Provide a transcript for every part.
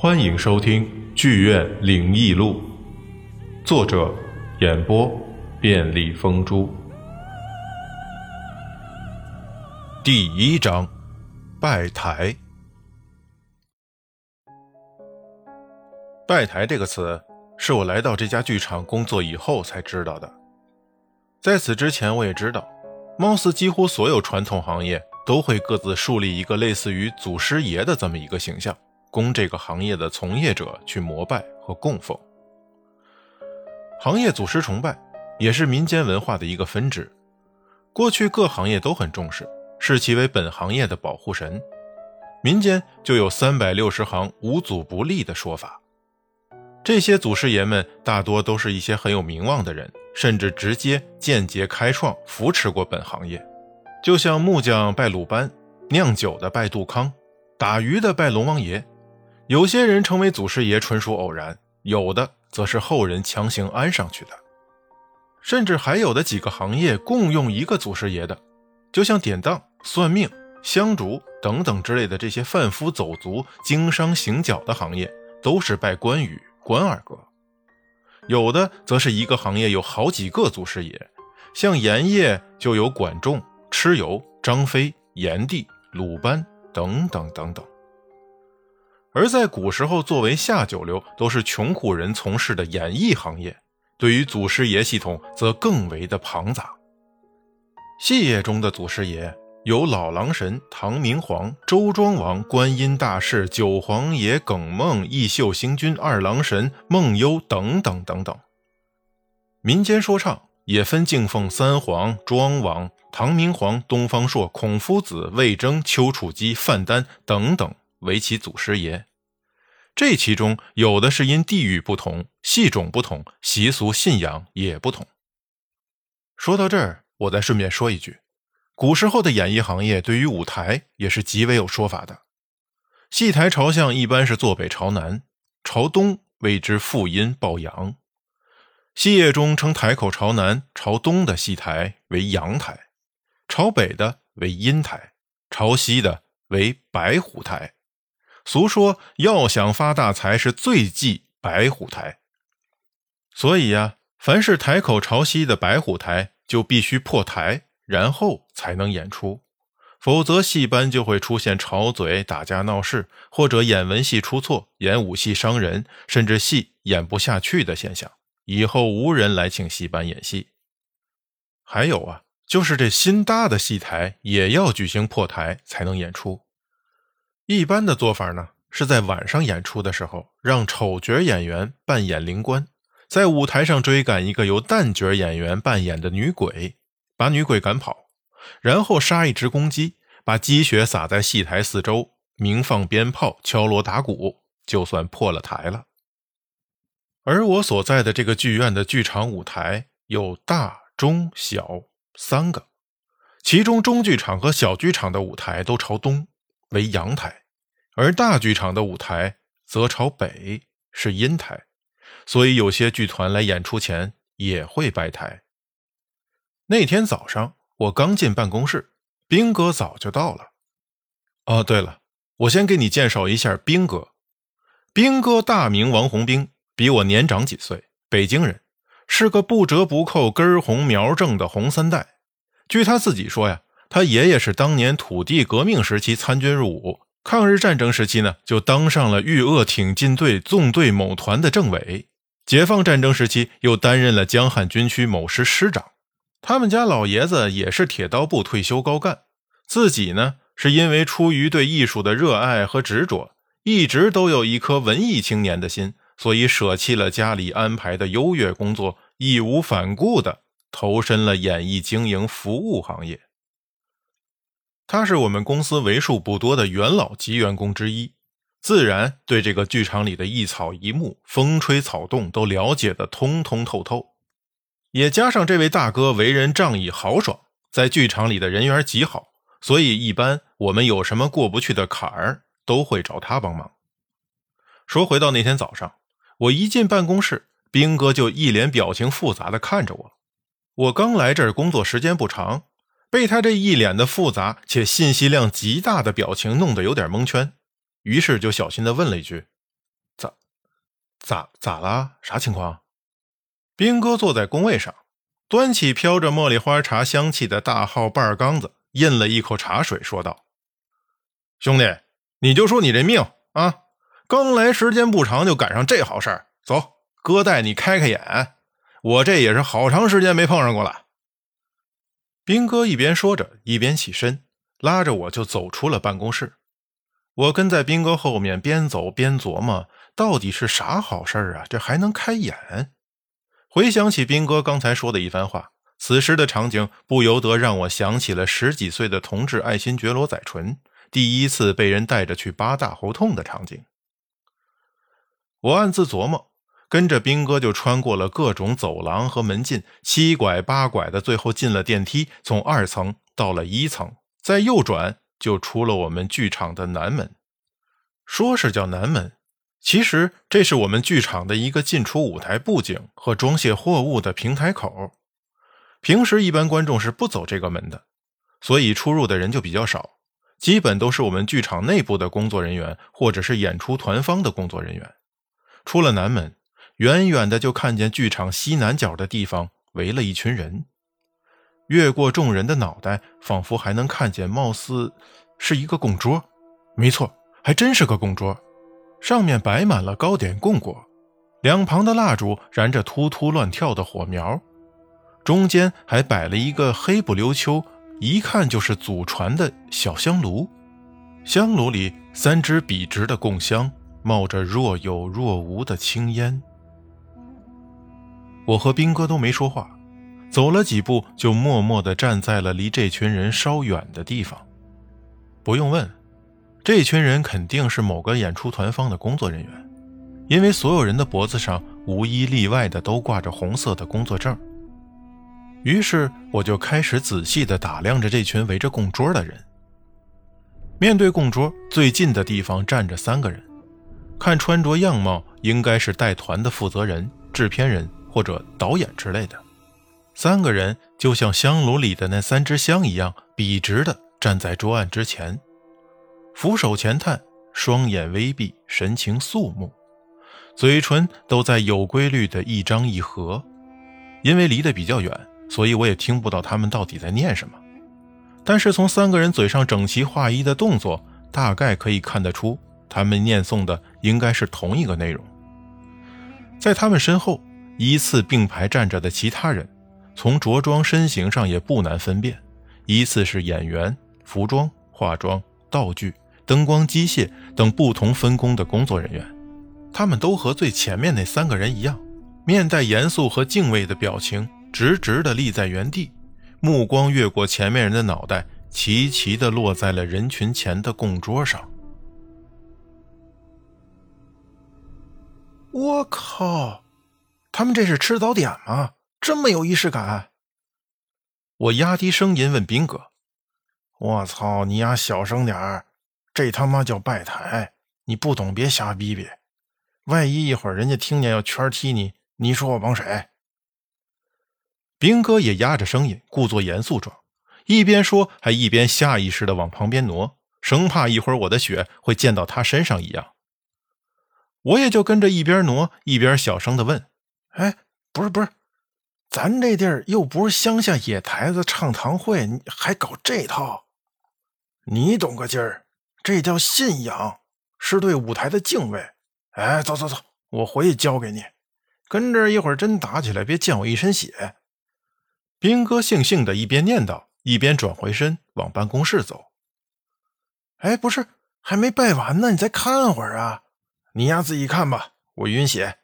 欢迎收听《剧院灵异录》，作者演播便利风珠。第一章，拜台。拜台这个词是我来到这家剧场工作以后才知道的。在此之前，我也知道，貌似几乎所有传统行业都会各自树立一个类似于祖师爷的这么一个形象，供这个行业的从业者去膜拜和供奉。行业祖师崇拜也是民间文化的一个分支，过去各行业都很重视，视其为本行业的保护神。民间就有“三百六十行，无祖不立”的说法。这些祖师爷们大多都是一些很有名望的人。甚至直接、间接开创、扶持过本行业，就像木匠拜鲁班，酿酒的拜杜康，打鱼的拜龙王爷。有些人成为祖师爷纯属偶然，有的则是后人强行安上去的。甚至还有的几个行业共用一个祖师爷的，就像典当、算命、香烛等等之类的这些贩夫走卒、经商行脚的行业，都是拜关羽、关二哥。有的则是一个行业有好几个祖师爷，像盐业就有管仲、蚩尤、张飞、炎帝、鲁班等等等等。而在古时候，作为下九流都是穷苦人从事的演艺行业，对于祖师爷系统则更为的庞杂。戏业中的祖师爷。有老狼神、唐明皇、周庄王、观音大士、九皇爷、耿梦、义秀星君、二郎神、梦幽等等等等。民间说唱也分敬奉三皇、庄王、唐明皇、东方朔、孔夫子、魏征、丘处机、范丹等等为其祖师爷。这其中有的是因地域不同、戏种不同、习俗信仰也不同。说到这儿，我再顺便说一句。古时候的演艺行业对于舞台也是极为有说法的。戏台朝向一般是坐北朝南，朝东谓之负阴抱阳。戏业中称台口朝南、朝东的戏台为阳台，朝北的为阴台，朝西的为白虎台。俗说要想发大财，是最忌白虎台。所以呀，凡是台口朝西的白虎台，就必须破台。然后才能演出，否则戏班就会出现吵嘴、打架闹事，或者演文戏出错、演武戏伤人，甚至戏演不下去的现象。以后无人来请戏班演戏。还有啊，就是这新搭的戏台也要举行破台才能演出。一般的做法呢，是在晚上演出的时候，让丑角演员扮演灵官，在舞台上追赶一个由旦角演员扮演的女鬼。把女鬼赶跑，然后杀一只公鸡，把鸡血洒在戏台四周，鸣放鞭炮，敲锣打鼓，就算破了台了。而我所在的这个剧院的剧场舞台有大、中、小三个，其中中剧场和小剧场的舞台都朝东，为阳台，而大剧场的舞台则朝北，是阴台。所以有些剧团来演出前也会拜台。那天早上，我刚进办公室，兵哥早就到了。哦，对了，我先给你介绍一下兵哥。兵哥大名王洪兵，比我年长几岁，北京人，是个不折不扣、根红苗正的红三代。据他自己说呀，他爷爷是当年土地革命时期参军入伍，抗日战争时期呢就当上了豫鄂挺进队纵队某团的政委，解放战争时期又担任了江汉军区某师师长。他们家老爷子也是铁道部退休高干，自己呢是因为出于对艺术的热爱和执着，一直都有一颗文艺青年的心，所以舍弃了家里安排的优越工作，义无反顾的投身了演艺经营服务行业。他是我们公司为数不多的元老级员工之一，自然对这个剧场里的一草一木、风吹草动都了解的通通透透。也加上这位大哥为人仗义豪爽，在剧场里的人缘极好，所以一般我们有什么过不去的坎儿，都会找他帮忙。说回到那天早上，我一进办公室，兵哥就一脸表情复杂的看着我。我刚来这儿工作时间不长，被他这一脸的复杂且信息量极大的表情弄得有点蒙圈，于是就小心的问了一句：“咋咋咋啦？啥情况？兵哥坐在工位上，端起飘着茉莉花茶香气的大号半缸子，饮了一口茶水，说道：“兄弟，你就说你这命啊，刚来时间不长，就赶上这好事儿。走，哥带你开开眼。我这也是好长时间没碰上过了。”兵哥一边说着，一边起身，拉着我就走出了办公室。我跟在兵哥后面，边走边琢磨，到底是啥好事啊？这还能开眼？回想起兵哥刚才说的一番话，此时的场景不由得让我想起了十几岁的同志爱新觉罗载淳第一次被人带着去八大胡同的场景。我暗自琢磨，跟着兵哥就穿过了各种走廊和门禁，七拐八拐的，最后进了电梯，从二层到了一层，再右转就出了我们剧场的南门。说是叫南门。其实这是我们剧场的一个进出舞台布景和装卸货物的平台口。平时一般观众是不走这个门的，所以出入的人就比较少，基本都是我们剧场内部的工作人员或者是演出团方的工作人员。出了南门，远远的就看见剧场西南角的地方围了一群人。越过众人的脑袋，仿佛还能看见，貌似是一个供桌。没错，还真是个供桌。上面摆满了糕点供果，两旁的蜡烛燃着突突乱跳的火苗，中间还摆了一个黑不溜秋、一看就是祖传的小香炉，香炉里三支笔直的供香，冒着若有若无的青烟。我和兵哥都没说话，走了几步就默默地站在了离这群人稍远的地方。不用问。这群人肯定是某个演出团方的工作人员，因为所有人的脖子上无一例外的都挂着红色的工作证。于是我就开始仔细的打量着这群围着供桌的人。面对供桌最近的地方站着三个人，看穿着样貌应该是带团的负责人、制片人或者导演之类的。三个人就像香炉里的那三支香一样，笔直的站在桌案之前。俯首前探，双眼微闭，神情肃穆，嘴唇都在有规律的一张一合。因为离得比较远，所以我也听不到他们到底在念什么。但是从三个人嘴上整齐划一的动作，大概可以看得出，他们念诵的应该是同一个内容。在他们身后，依次并排站着的其他人，从着装身形上也不难分辨，依次是演员、服装、化妆、道具。灯光、机械等不同分工的工作人员，他们都和最前面那三个人一样，面带严肃和敬畏的表情，直直地立在原地，目光越过前面人的脑袋，齐齐地落在了人群前的供桌上。我靠，他们这是吃早点吗？这么有仪式感？我压低声音问兵哥：“我操，你丫小声点儿。”这他妈叫拜台！你不懂别瞎逼逼，万一一会儿人家听见要圈踢你，你说我帮谁？兵哥也压着声音，故作严肃状，一边说还一边下意识的往旁边挪，生怕一会儿我的血会溅到他身上一样。我也就跟着一边挪一边小声的问：“哎，不是不是，咱这地儿又不是乡下野台子唱堂会，你还搞这套？你懂个劲儿！”这叫信仰，是对舞台的敬畏。哎，走走走，我回去教给你。跟着一会儿真打起来，别溅我一身血。兵哥悻悻的一边念叨，一边转回身往办公室走。哎，不是，还没拜完呢，你再看会儿啊。你丫自己看吧，我晕血。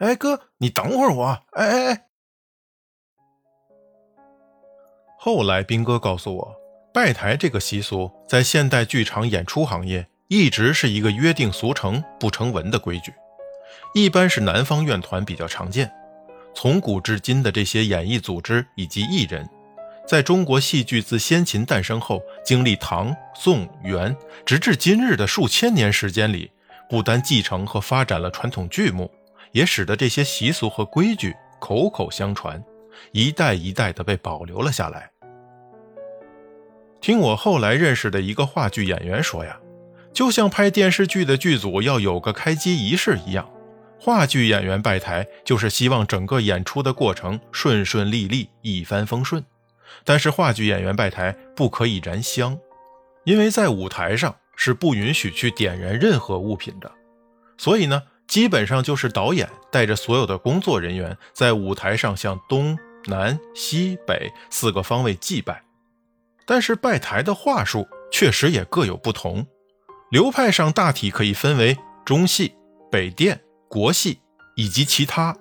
哎，哥，你等会儿我。哎哎哎。后来兵哥告诉我。拜台这个习俗，在现代剧场演出行业一直是一个约定俗成、不成文的规矩。一般是南方院团比较常见。从古至今的这些演艺组织以及艺人，在中国戏剧自先秦诞生后，经历唐、宋、元，直至今日的数千年时间里，不单继承和发展了传统剧目，也使得这些习俗和规矩口口相传，一代一代的被保留了下来。听我后来认识的一个话剧演员说呀，就像拍电视剧的剧组要有个开机仪式一样，话剧演员拜台就是希望整个演出的过程顺顺利利、一帆风顺。但是话剧演员拜台不可以燃香，因为在舞台上是不允许去点燃任何物品的。所以呢，基本上就是导演带着所有的工作人员在舞台上向东南西北四个方位祭拜。但是拜台的话术确实也各有不同，流派上大体可以分为中戏、北殿、国戏以及其他。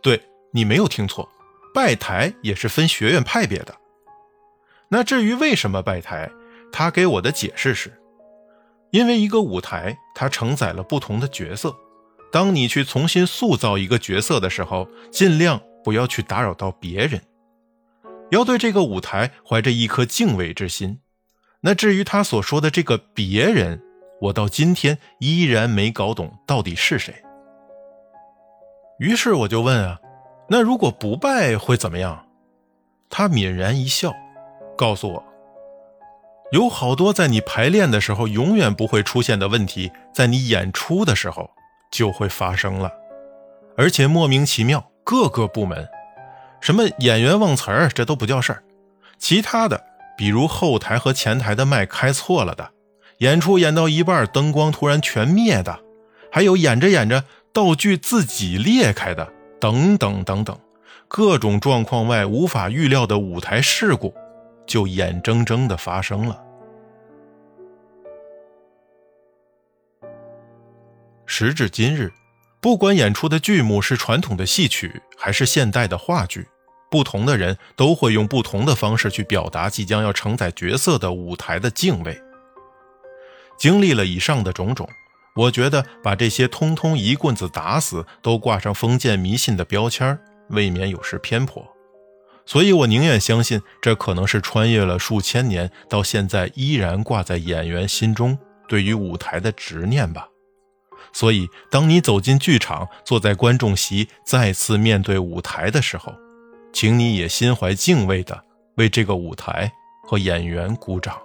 对你没有听错，拜台也是分学院派别的。那至于为什么拜台，他给我的解释是，因为一个舞台它承载了不同的角色，当你去重新塑造一个角色的时候，尽量不要去打扰到别人。要对这个舞台怀着一颗敬畏之心。那至于他所说的这个别人，我到今天依然没搞懂到底是谁。于是我就问啊，那如果不拜会怎么样？他泯然一笑，告诉我，有好多在你排练的时候永远不会出现的问题，在你演出的时候就会发生了，而且莫名其妙，各个部门。什么演员忘词儿，这都不叫事儿。其他的，比如后台和前台的麦开错了的，演出演到一半灯光突然全灭的，还有演着演着道具自己裂开的，等等等等，各种状况外无法预料的舞台事故，就眼睁睁的发生了。时至今日。不管演出的剧目是传统的戏曲还是现代的话剧，不同的人都会用不同的方式去表达即将要承载角色的舞台的敬畏。经历了以上的种种，我觉得把这些通通一棍子打死，都挂上封建迷信的标签，未免有失偏颇。所以我宁愿相信，这可能是穿越了数千年，到现在依然挂在演员心中对于舞台的执念吧。所以，当你走进剧场，坐在观众席，再次面对舞台的时候，请你也心怀敬畏的为这个舞台和演员鼓掌。